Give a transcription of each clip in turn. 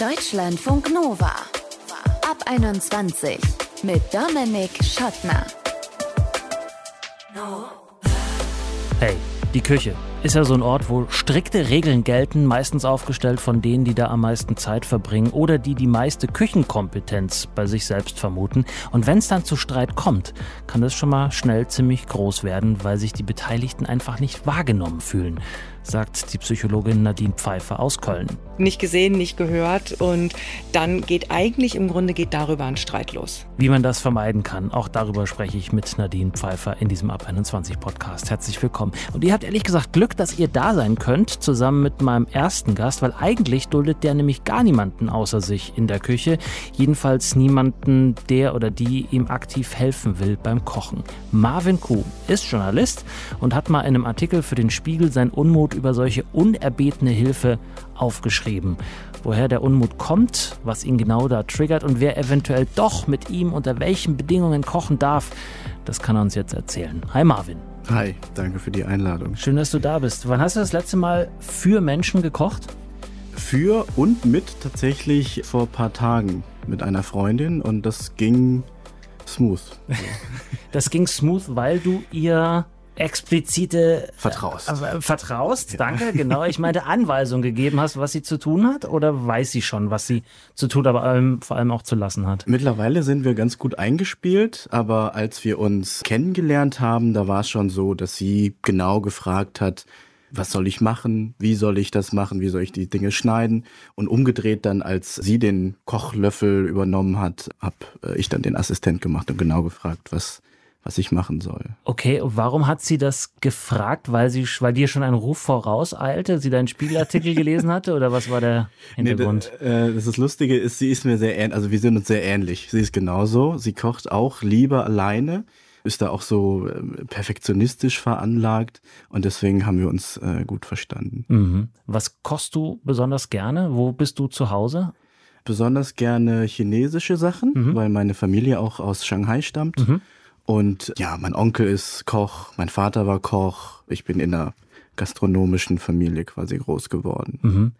Deutschlandfunk Nova. Ab 21 mit Dominik Schottner. Hey, die Küche ist ja so ein Ort, wo strikte Regeln gelten, meistens aufgestellt von denen, die da am meisten Zeit verbringen oder die die meiste Küchenkompetenz bei sich selbst vermuten. Und wenn es dann zu Streit kommt, kann das schon mal schnell ziemlich groß werden, weil sich die Beteiligten einfach nicht wahrgenommen fühlen sagt die Psychologin Nadine Pfeiffer aus Köln. Nicht gesehen, nicht gehört und dann geht eigentlich im Grunde geht darüber ein Streit los. Wie man das vermeiden kann, auch darüber spreche ich mit Nadine Pfeiffer in diesem Ab 21 Podcast. Herzlich willkommen. Und ihr habt ehrlich gesagt Glück, dass ihr da sein könnt, zusammen mit meinem ersten Gast, weil eigentlich duldet der nämlich gar niemanden außer sich in der Küche. Jedenfalls niemanden, der oder die ihm aktiv helfen will beim Kochen. Marvin Kuh ist Journalist und hat mal in einem Artikel für den Spiegel sein Unmut über solche unerbetene Hilfe aufgeschrieben. Woher der Unmut kommt, was ihn genau da triggert und wer eventuell doch mit ihm unter welchen Bedingungen kochen darf, das kann er uns jetzt erzählen. Hi Marvin. Hi, danke für die Einladung. Schön, dass du da bist. Wann hast du das letzte Mal für Menschen gekocht? Für und mit tatsächlich vor ein paar Tagen mit einer Freundin und das ging smooth. das ging smooth, weil du ihr explizite vertraust. Äh, vertraust, ja. danke, genau. Ich meinte Anweisung gegeben hast, was sie zu tun hat oder weiß sie schon, was sie zu tun, aber ähm, vor allem auch zu lassen hat? Mittlerweile sind wir ganz gut eingespielt, aber als wir uns kennengelernt haben, da war es schon so, dass sie genau gefragt hat, was soll ich machen? Wie soll ich das machen? Wie soll ich die Dinge schneiden? Und umgedreht dann, als sie den Kochlöffel übernommen hat, habe äh, ich dann den Assistent gemacht und genau gefragt, was was ich machen soll. Okay, und warum hat sie das gefragt? Weil sie, weil dir schon ein Ruf vorauseilte, sie deinen Spiegelartikel gelesen hatte oder was war der Hintergrund? Nee, äh, das, das Lustige ist, sie ist mir sehr ähnlich, also wir sind uns sehr ähnlich. Sie ist genauso. Sie kocht auch lieber alleine, ist da auch so äh, perfektionistisch veranlagt und deswegen haben wir uns äh, gut verstanden. Mhm. Was kochst du besonders gerne? Wo bist du zu Hause? Besonders gerne chinesische Sachen, mhm. weil meine Familie auch aus Shanghai stammt. Mhm. Und ja, mein Onkel ist Koch, mein Vater war Koch. Ich bin in einer gastronomischen Familie quasi groß geworden. Mhm.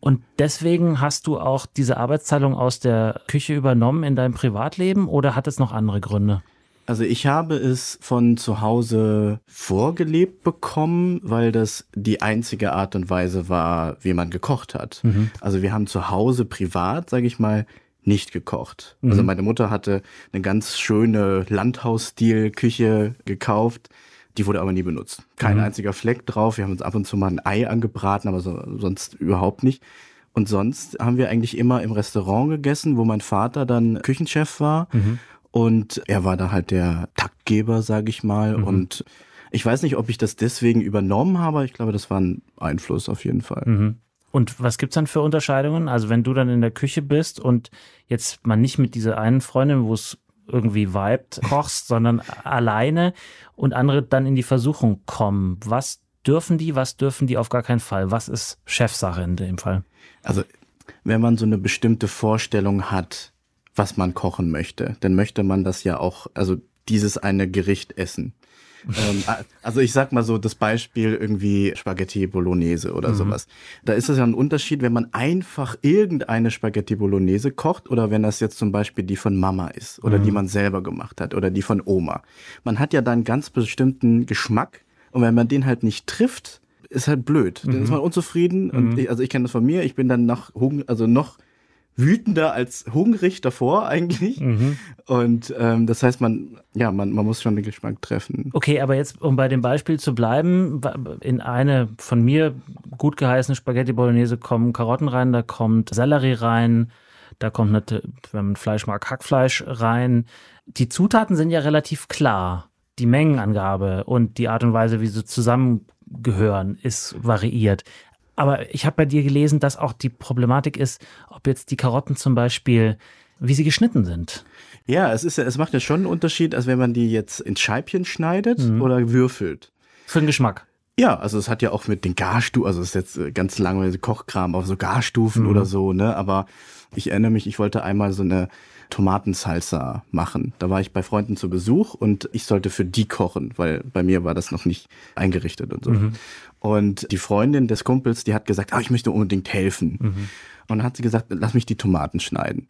Und deswegen hast du auch diese Arbeitsteilung aus der Küche übernommen in deinem Privatleben oder hat es noch andere Gründe? Also ich habe es von zu Hause vorgelebt bekommen, weil das die einzige Art und Weise war, wie man gekocht hat. Mhm. Also wir haben zu Hause privat, sage ich mal, nicht gekocht. Also mhm. Also meine Mutter hatte eine ganz schöne Landhausstil-Küche gekauft. Die wurde aber nie benutzt. Kein mhm. einziger Fleck drauf. Wir haben uns ab und zu mal ein Ei angebraten, aber so, sonst überhaupt nicht. Und sonst haben wir eigentlich immer im Restaurant gegessen, wo mein Vater dann Küchenchef war. Mhm. Und er war da halt der Taktgeber, sage ich mal. Mhm. Und ich weiß nicht, ob ich das deswegen übernommen habe. Ich glaube, das war ein Einfluss auf jeden Fall. Mhm. Und was gibt's dann für Unterscheidungen? Also wenn du dann in der Küche bist und jetzt mal nicht mit dieser einen Freundin, wo es irgendwie vibet, kochst, sondern alleine und andere dann in die Versuchung kommen. Was dürfen die, was dürfen die auf gar keinen Fall? Was ist Chefsache in dem Fall? Also wenn man so eine bestimmte Vorstellung hat, was man kochen möchte, dann möchte man das ja auch, also dieses eine Gericht essen ähm, also ich sag mal so das Beispiel irgendwie Spaghetti Bolognese oder mhm. sowas. Da ist es ja ein Unterschied, wenn man einfach irgendeine Spaghetti Bolognese kocht oder wenn das jetzt zum Beispiel die von Mama ist oder mhm. die man selber gemacht hat oder die von Oma. Man hat ja dann ganz bestimmten Geschmack und wenn man den halt nicht trifft, ist halt blöd. Dann ist mhm. man unzufrieden und mhm. ich, also ich kenne das von mir, ich bin dann noch, also noch wütender als hungrig davor eigentlich. Mhm. Und ähm, das heißt, man, ja, man, man muss schon den Geschmack treffen. Okay, aber jetzt, um bei dem Beispiel zu bleiben, in eine von mir gut geheißene Spaghetti Bolognese kommen Karotten rein, da kommt Sellerie rein, da kommt, eine, wenn man Fleisch mag, Hackfleisch rein. Die Zutaten sind ja relativ klar. Die Mengenangabe und die Art und Weise, wie sie zusammengehören, ist variiert. Aber ich habe bei dir gelesen, dass auch die Problematik ist, ob jetzt die Karotten zum Beispiel, wie sie geschnitten sind. Ja, es ist es macht ja schon einen Unterschied, als wenn man die jetzt in Scheibchen schneidet mhm. oder würfelt. Für den Geschmack. Ja, also es hat ja auch mit den Garstufen, also es ist jetzt äh, ganz langweilige Kochkram, auf so Garstufen Mhm. oder so, ne? Aber ich erinnere mich, ich wollte einmal so eine Tomatensalsa machen. Da war ich bei Freunden zu Besuch und ich sollte für die kochen, weil bei mir war das noch nicht eingerichtet und so. Und die Freundin des Kumpels, die hat gesagt, ah, ich möchte unbedingt helfen. Und dann hat sie gesagt, lass mich die Tomaten schneiden.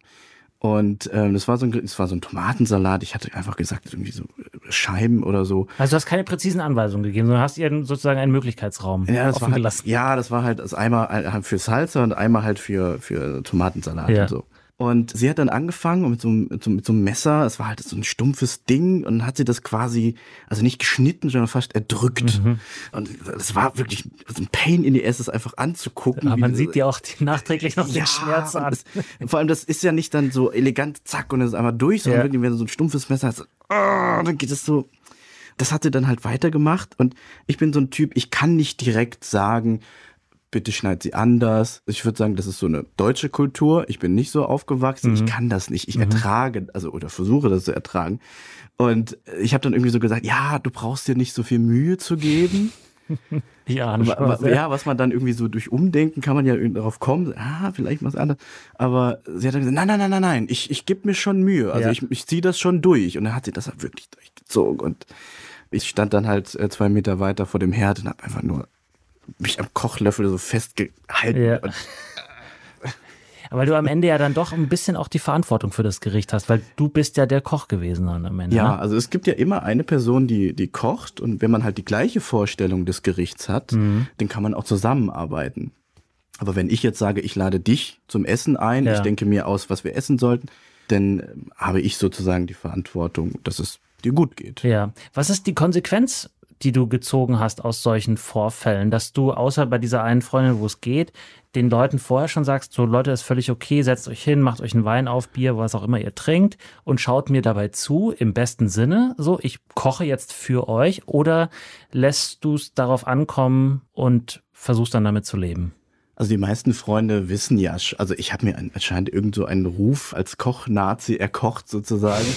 Und ähm, das war so ein, das war so ein Tomatensalat. Ich hatte einfach gesagt, irgendwie so äh, Scheiben oder so. Also du hast keine präzisen Anweisungen gegeben, sondern hast ihr sozusagen einen Möglichkeitsraum Ja, das offen war halt, gelassen. ja, das war halt das einmal halt für Salsa und einmal halt für, für Tomatensalat Ja. und so. Und sie hat dann angefangen mit so, einem- mit, so, mit so einem Messer, es war halt so ein stumpfes Ding und dann hat sie das quasi, also nicht geschnitten, sondern fast erdrückt. Mhm. Und das war wirklich so ein Pain in the ass, das einfach anzugucken. Aber man sieht dir auch die- nachträglich noch den Schmerz an. Das, vor allem, das ist ja nicht dann so elegant, zack, und es ist einmal durch, sondern Ja. wirklich, wenn du so ein stumpfes Messer hast, ah, dann geht es so. Das hat sie dann halt weitergemacht und ich bin so ein Typ, ich kann nicht direkt sagen, bitte schneid sie anders. Ich würde sagen, das ist so eine deutsche Kultur. Ich bin nicht so aufgewachsen. Ich kann das nicht. Ich ertrage, also oder versuche das zu ertragen. Und ich habe dann irgendwie so gesagt, ja, du brauchst dir nicht so viel Mühe zu geben. Ja, Wa- wa- ja, was man dann irgendwie so durch Umdenken kann man ja irgendwie darauf kommen, ah, vielleicht was anderes. Aber sie hat dann gesagt, nein, nein, nein, nein, nein, ich, ich gebe mir schon Mühe. Also Ja. ich, ich ziehe das schon durch. Und dann hat sie das halt wirklich durchgezogen. Und ich stand dann halt äh, zwei Meter weiter vor dem Herd und habe einfach nur mich am Kochlöffel so festgehalten. Ja. Und Weil du am Ende ja dann doch ein bisschen auch die Verantwortung für das Gericht hast, weil du bist ja der Koch gewesen dann am Ende. Ja, ne? also es gibt ja immer eine Person, die, die kocht und wenn man halt die gleiche Vorstellung des Gerichts hat, Mhm. dann kann man auch zusammenarbeiten. Aber wenn ich jetzt sage, ich lade dich zum Essen ein, Ja. ich denke mir aus, was wir essen sollten, dann ähm, habe ich sozusagen die Verantwortung, dass es dir gut geht. Ja. Was ist die Konsequenz, die du gezogen hast aus solchen Vorfällen, dass du außer bei dieser einen Freundin, wo es geht, den Leuten vorher schon sagst, so Leute, ist völlig okay, setzt euch hin, macht euch einen Wein auf, Bier, was auch immer ihr trinkt und schaut mir dabei zu, im besten Sinne, so, ich koche jetzt für euch oder lässt du es darauf ankommen und versuchst dann damit zu leben? Also die meisten Freunde wissen ja, also ich habe mir ein- anscheinend irgend so einen Ruf als Koch-Nazi erkocht sozusagen.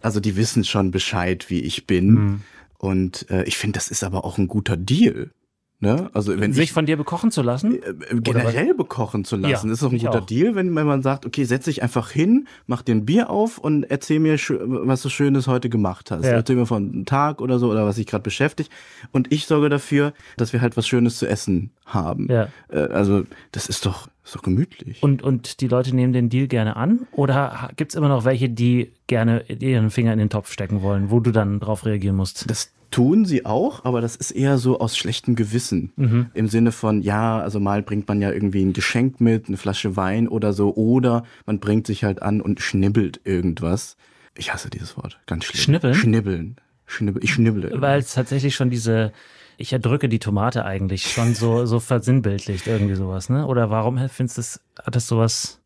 Also die wissen schon Bescheid, wie ich bin. Mhm. Und äh, ich finde, das ist aber auch ein guter Deal. Ne? Also wenn Sich ich von dir bekochen zu lassen? äh, generell bekochen zu lassen. Ja, ist doch ein guter auch. Deal, wenn, wenn man sagt, okay, setz dich einfach hin, mach dir ein Bier auf und erzähl mir, was du Schönes heute gemacht hast. Ja. Erzähl mir von einem Tag oder so oder was dich gerade beschäftigt. Und ich sorge dafür, dass wir halt was Schönes zu essen haben. Ja. Äh, also das ist doch, ist doch gemütlich. Und, und die Leute nehmen den Deal gerne an? Oder gibt es immer noch welche, die gerne ihren Finger in den Topf stecken wollen, wo du dann drauf reagieren musst? Das tun sie auch, aber das ist eher so aus schlechtem Gewissen. Mhm. Im Sinne von, ja, also mal bringt man ja irgendwie ein Geschenk mit, eine Flasche Wein oder so, oder man bringt sich halt an und schnibbelt irgendwas. Ich hasse dieses Wort, ganz schlimm. Schnibbeln? Schnibbeln. Schnibbel, ich schnibble. Weil es tatsächlich schon diese, ich erdrücke die Tomate eigentlich schon so, so versinnbildlicht, irgendwie sowas, ne? Oder warum findest du das, hat das sowas,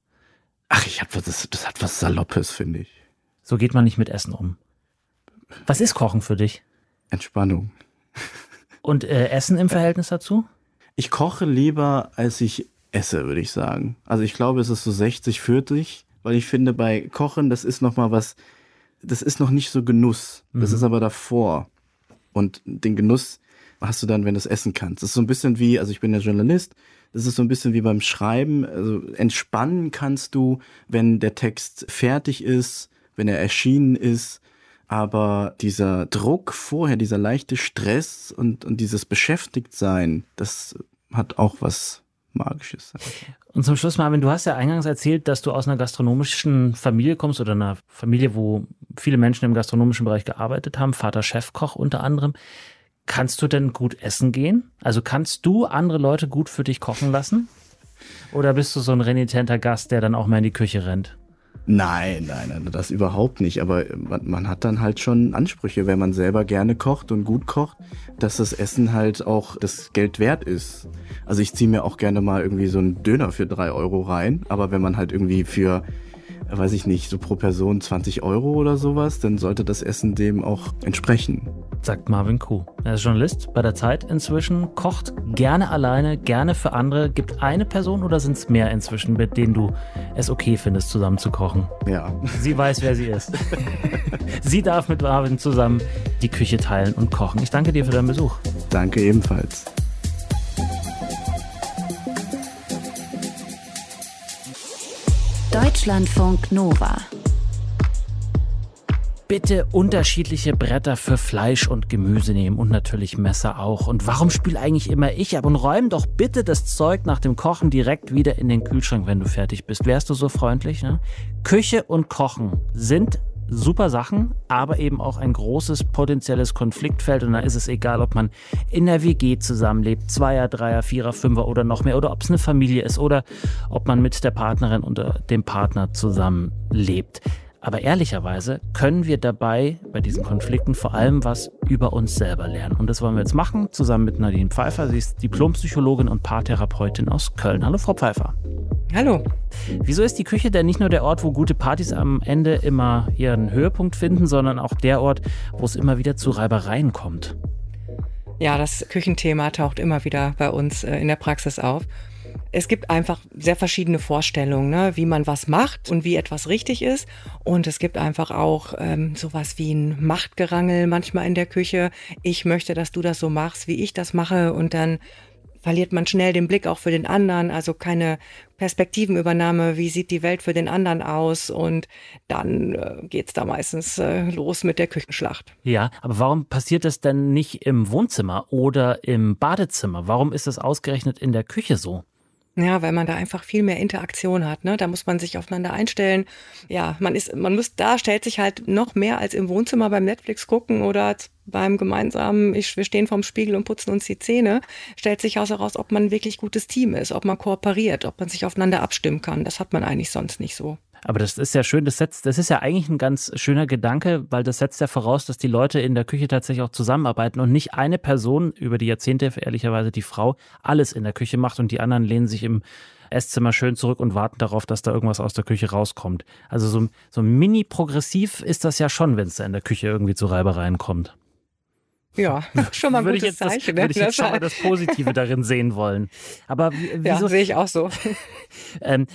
Ach, ich hab was, das, das hat was Saloppes, finde ich. so geht man nicht mit Essen um. Was ist Kochen für dich? Entspannung. Und äh, Essen im Verhältnis dazu? Ich koche lieber, als ich esse, würde ich sagen. Also ich glaube, es ist so 60, 40, weil ich finde, bei Kochen, das ist noch mal was, das ist noch nicht so Genuss. Das ist aber davor. Und den Genuss hast du dann, wenn du es essen kannst. Das ist so ein bisschen wie, also ich bin ja Journalist, das ist so ein bisschen wie beim Schreiben. Also entspannen kannst du, wenn der Text fertig ist, wenn er erschienen ist. Aber dieser Druck vorher, dieser leichte Stress und, und dieses Beschäftigtsein, das hat auch was Magisches. Und zum Schluss, Marvin, du hast ja eingangs erzählt, dass du aus einer gastronomischen Familie kommst oder einer Familie, wo viele Menschen im gastronomischen Bereich gearbeitet haben, Vater Chefkoch unter anderem. Kannst du denn gut essen gehen? Also kannst du andere Leute gut für dich kochen lassen? Oder bist du so ein renitenter Gast, der dann auch mal in die Küche rennt? Nein, nein, nein, das überhaupt nicht. Aber man, man hat dann halt schon Ansprüche, wenn man selber gerne kocht und gut kocht, dass das Essen halt auch das Geld wert ist. Also ich ziehe mir auch gerne mal irgendwie so einen Döner für drei Euro rein. Aber wenn man halt irgendwie für, weiß ich nicht, so pro Person 20 Euro oder sowas, dann sollte das Essen dem auch entsprechen. Sagt Marvin Kuh. Er ist Journalist bei der Zeit inzwischen, kocht gerne alleine, gerne für andere. Gibt eine Person oder sind es mehr inzwischen, mit denen du es okay findest, zusammen zu kochen? Ja. Sie weiß, wer sie ist. sie darf mit Marvin zusammen die Küche teilen und kochen. Ich danke dir für deinen Besuch. Danke ebenfalls. Deutschlandfunk Nova bitte unterschiedliche Bretter für Fleisch und Gemüse nehmen und natürlich Messer auch. Und warum spül eigentlich immer ich ab? Und räum doch bitte das Zeug nach dem Kochen direkt wieder in den Kühlschrank, wenn du fertig bist. Wärst du so freundlich? Ne? Küche und Kochen sind super Sachen, aber eben auch ein großes potenzielles Konfliktfeld. Und da ist es egal, ob man in der WG zusammenlebt, Zweier, Dreier, Vierer, Fünfer oder noch mehr, oder ob es eine Familie ist oder ob man mit der Partnerin oder dem Partner zusammenlebt. Aber ehrlicherweise können wir dabei bei diesen Konflikten vor allem was über uns selber lernen. Und das wollen wir jetzt machen, zusammen mit Nadine Pfeiffer. Sie ist Diplompsychologin und Paartherapeutin aus Köln. Hallo, Frau Pfeiffer. Hallo. Wieso ist die Küche denn nicht nur der Ort, wo gute Partys am Ende immer ihren Höhepunkt finden, sondern auch der Ort, wo es immer wieder zu Reibereien kommt? Ja, das Küchenthema taucht immer wieder bei uns äh, in der Praxis auf es gibt einfach sehr verschiedene Vorstellungen, ne, wie man was macht und wie etwas richtig ist. Und es gibt einfach auch ähm, sowas wie ein Machtgerangel manchmal in der Küche. Ich möchte, dass du das so machst, wie ich das mache. Und dann verliert man schnell den Blick auch für den anderen, also keine Perspektivenübernahme, wie sieht die Welt für den anderen aus und dann äh, geht's da meistens äh, los mit der Küchenschlacht. Ja, aber warum passiert das denn nicht im Wohnzimmer oder im Badezimmer? Warum ist das ausgerechnet in der Küche so? Ja, weil man da einfach viel mehr Interaktion hat. Ne? Da muss man sich aufeinander einstellen. Ja, man ist, man muss, da stellt sich halt noch mehr als im Wohnzimmer beim Netflix gucken oder beim gemeinsamen, ich, wir stehen vorm Spiegel und putzen uns die Zähne, stellt sich heraus, ob man ein wirklich gutes Team ist, ob man kooperiert, ob man sich aufeinander abstimmen kann. Das hat man eigentlich sonst nicht so. Aber das ist ja schön, das setzt, das ist ja eigentlich ein ganz schöner Gedanke, weil das setzt ja voraus, dass die Leute in der Küche tatsächlich auch zusammenarbeiten und nicht eine Person über die Jahrzehnte, ehrlicherweise die Frau, alles in der Küche macht und die anderen lehnen sich im Esszimmer schön zurück und warten darauf, dass da irgendwas aus der Küche rauskommt. Also so, so mini-progressiv ist das ja schon, wenn es da in der Küche irgendwie zu Reibereien kommt. Ja, schon mal ein gutes das, Zeichen. Ne? Würde ich jetzt schon mal das Positive darin sehen wollen. Aber wieso? Ja, sehe ich auch so. ähm,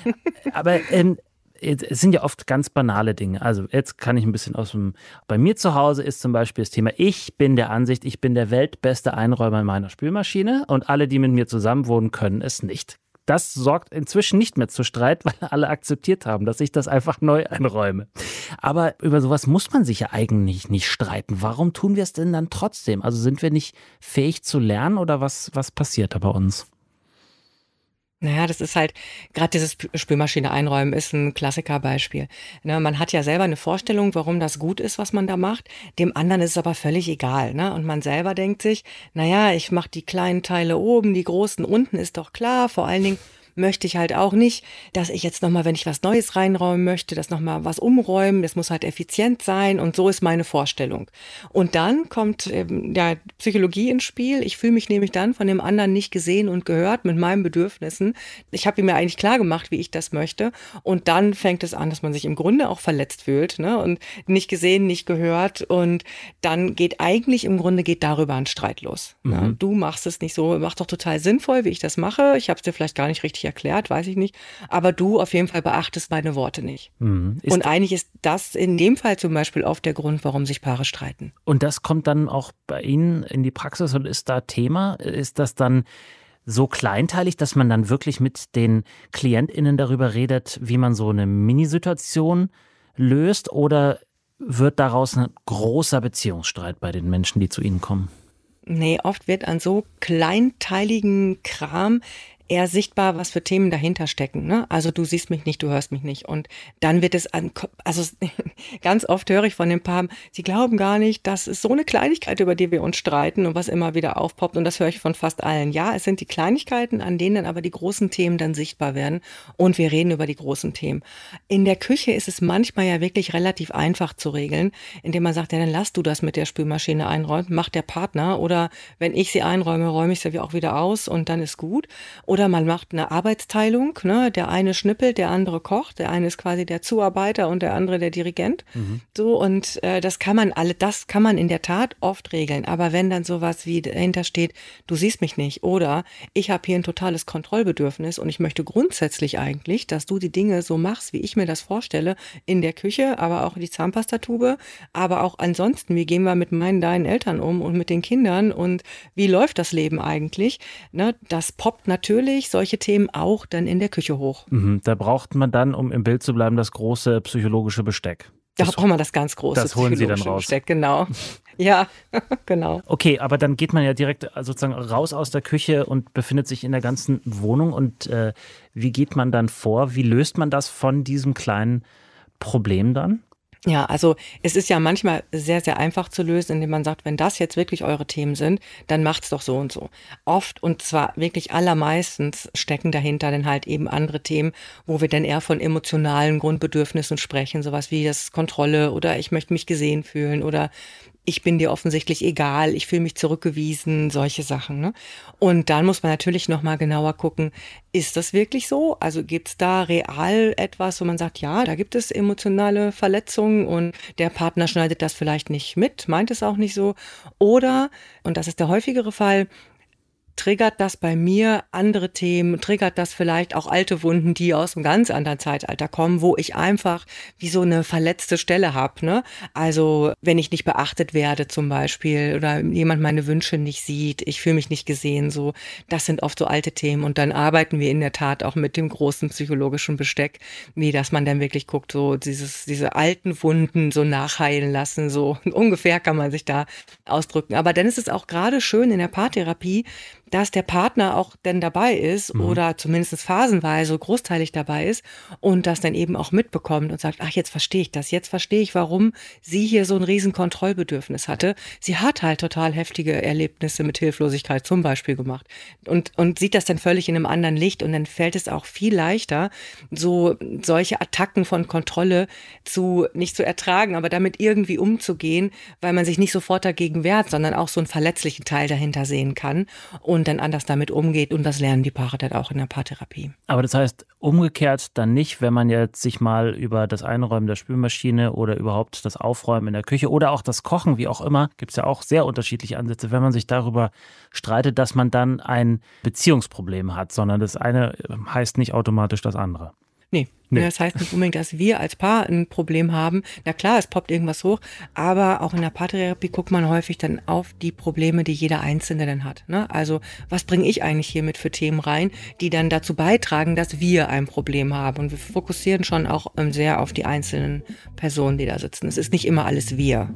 aber ähm, es sind ja oft ganz banale Dinge. Also jetzt kann ich ein bisschen aus dem. Bei mir zu Hause ist zum Beispiel das Thema, ich bin der Ansicht, ich bin der weltbeste Einräumer in meiner Spülmaschine und alle, die mit mir zusammen wohnen, können es nicht. Das sorgt inzwischen nicht mehr zu Streit, weil alle akzeptiert haben, dass ich das einfach neu einräume. Aber über sowas muss man sich ja eigentlich nicht streiten. Warum tun wir es denn dann trotzdem? Also sind wir nicht fähig zu lernen oder was, was passiert da bei uns? Naja, das ist halt, gerade dieses Spülmaschine einräumen ist ein Klassikerbeispiel. Ne, man hat ja selber eine Vorstellung, warum das gut ist, was man da macht. Dem anderen ist es aber völlig egal. Ne? Und man selber denkt sich, naja, ich mache die kleinen Teile oben, die großen unten, ist doch klar. Vor allen Dingen möchte ich halt auch nicht, dass ich jetzt nochmal, wenn ich was Neues reinräumen möchte, das nochmal was umräumen, das muss halt effizient sein und so ist meine Vorstellung. Und dann kommt ähm, ja Psychologie ins Spiel. Ich fühle mich nämlich dann von dem anderen nicht gesehen und gehört mit meinen Bedürfnissen. Ich habe ihm ja eigentlich klar gemacht, wie ich das möchte. Und dann fängt es an, dass man sich im Grunde auch verletzt fühlt ne? und nicht gesehen, nicht gehört. Und dann geht eigentlich im Grunde geht darüber ein Streit los. Mhm. Ne? Du machst es nicht so, macht doch total sinnvoll, wie ich das mache. Ich habe es dir vielleicht gar nicht richtig erklärt, weiß ich nicht. Aber du auf jeden Fall beachtest meine Worte nicht. Mhm. Und eigentlich ist das in dem Fall zum Beispiel oft der Grund, warum sich Paare streiten. Und das kommt dann auch bei Ihnen in die Praxis und ist da Thema? Ist das dann so kleinteilig, dass man dann wirklich mit den KlientInnen darüber redet, wie man so eine Minisituation löst? Oder wird daraus ein großer Beziehungsstreit bei den Menschen, die zu Ihnen kommen? Nee, oft wird an so kleinteiligen Kram eher sichtbar, was für Themen dahinter stecken. Ne? Also du siehst mich nicht, du hörst mich nicht. Und dann wird es an, also ganz oft höre ich von den Paaren, sie glauben gar nicht, dass es so eine Kleinigkeit, über die wir uns streiten und was immer wieder aufpoppt. Und das höre ich von fast allen. Ja, es sind die Kleinigkeiten, an denen dann aber die großen Themen dann sichtbar werden. Und wir reden über die großen Themen. In der Küche ist es manchmal ja wirklich relativ einfach zu regeln, indem man sagt, ja, dann lass du das mit der Spülmaschine einräumen, macht der Partner. Oder wenn ich sie einräume, räume ich sie auch wieder aus und dann ist gut. Und Oder man macht eine Arbeitsteilung, ne? der eine schnippelt, der andere kocht, der eine ist quasi der Zuarbeiter und der andere der Dirigent. Mhm. So und äh, das kann man alle, das kann man in der Tat oft regeln. Aber wenn dann sowas wie dahinter steht, du siehst mich nicht oder ich habe hier ein totales Kontrollbedürfnis und ich möchte grundsätzlich eigentlich, dass du die Dinge so machst, wie ich mir das vorstelle, in der Küche, aber auch die Zahnpastatube, aber auch ansonsten, wie gehen wir mit meinen, deinen Eltern um und mit den Kindern und wie läuft das Leben eigentlich? Ne, das poppt natürlich solche Themen auch dann in der Küche hoch. Mhm, da braucht man dann, um im Bild zu bleiben, das große psychologische Besteck. Da braucht man das ganz große. Das holen Sie dann raus. Besteck, genau. Ja, genau. Okay, aber dann geht man ja direkt äh, sozusagen raus aus der Küche und befindet sich in der ganzen Wohnung. Und äh, wie geht man dann vor? Wie löst man das von diesem kleinen Problem dann? Ja, also es ist ja manchmal sehr, sehr einfach zu lösen, indem man sagt, wenn das jetzt wirklich eure Themen sind, dann macht's doch so und so. Oft und zwar wirklich allermeistens stecken dahinter dann halt eben andere Themen, wo wir dann eher von emotionalen Grundbedürfnissen sprechen, sowas wie das Kontrolle oder ich möchte mich gesehen fühlen oder ich bin dir offensichtlich egal, ich fühle mich zurückgewiesen, solche Sachen. Ne? Und dann muss man natürlich nochmal genauer gucken, ist das wirklich so? Also gibt es da real etwas, wo man sagt, ja, da gibt es emotionale Verletzungen und der Partner schneidet das vielleicht nicht mit, meint es auch nicht so. Oder, und das ist der häufigere Fall, triggert das bei mir andere Themen, triggert das vielleicht auch alte Wunden, die aus einem ganz anderen Zeitalter kommen, wo ich einfach wie so eine verletzte Stelle habe. Ne? Also wenn ich nicht beachtet werde zum Beispiel oder jemand meine Wünsche nicht sieht, ich fühle mich nicht gesehen, so das sind oft so alte Themen und dann arbeiten wir in der Tat auch mit dem großen psychologischen Besteck, wie dass man dann wirklich guckt, so dieses, diese alten Wunden so nachheilen lassen, so ungefähr kann man sich da ausdrücken. Aber dann ist es auch gerade schön in der Paartherapie, dass der Partner auch denn dabei ist mhm. oder zumindest phasenweise großteilig dabei ist und das dann eben auch mitbekommt und sagt, ach, jetzt verstehe ich das, jetzt verstehe ich, warum sie hier so ein riesen Kontrollbedürfnis hatte. Sie hat halt total heftige Erlebnisse mit Hilflosigkeit zum Beispiel gemacht und, und sieht das dann völlig in einem anderen Licht und dann fällt es auch viel leichter, so solche Attacken von Kontrolle zu, nicht zu ertragen, aber damit irgendwie umzugehen, weil man sich nicht sofort dagegen wehrt, sondern auch so einen verletzlichen Teil dahinter sehen kann. Und und dann anders damit umgeht. Und das lernen die Paare dann auch in der Paartherapie. Aber das heißt, umgekehrt dann nicht, wenn man jetzt sich mal über das Einräumen der Spülmaschine oder überhaupt das Aufräumen in der Küche oder auch das Kochen, wie auch immer, gibt es ja auch sehr unterschiedliche Ansätze, wenn man sich darüber streitet, dass man dann ein Beziehungsproblem hat, sondern das eine heißt nicht automatisch das andere. Nee. nee. Das heißt nicht unbedingt, dass wir als Paar ein Problem haben. Na klar, es poppt irgendwas hoch, aber auch in der Paartherapie guckt man häufig dann auf die Probleme, die jeder Einzelne dann hat. Ne? Also, was bringe ich eigentlich hier mit für Themen rein, die dann dazu beitragen, dass wir ein Problem haben? Und wir fokussieren schon auch ähm, sehr auf die einzelnen Personen, die da sitzen. Es ist nicht immer alles wir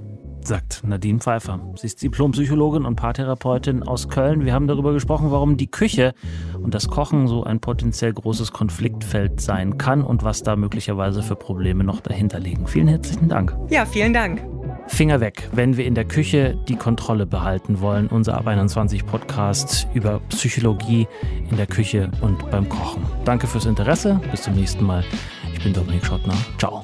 sagt Nadine Pfeiffer. Sie ist Diplompsychologin und Paartherapeutin aus Köln. Wir haben darüber gesprochen, warum die Küche und das Kochen so ein potenziell großes Konfliktfeld sein kann und was da möglicherweise für Probleme noch dahinter liegen. Vielen herzlichen Dank. Ja, vielen Dank. Finger weg, wenn wir in der Küche die Kontrolle behalten wollen. Unser Ab 21 Podcast über Psychologie in der Küche und beim Kochen. Danke fürs Interesse. Bis zum nächsten Mal. Ich bin Dominik Schottner. Ciao.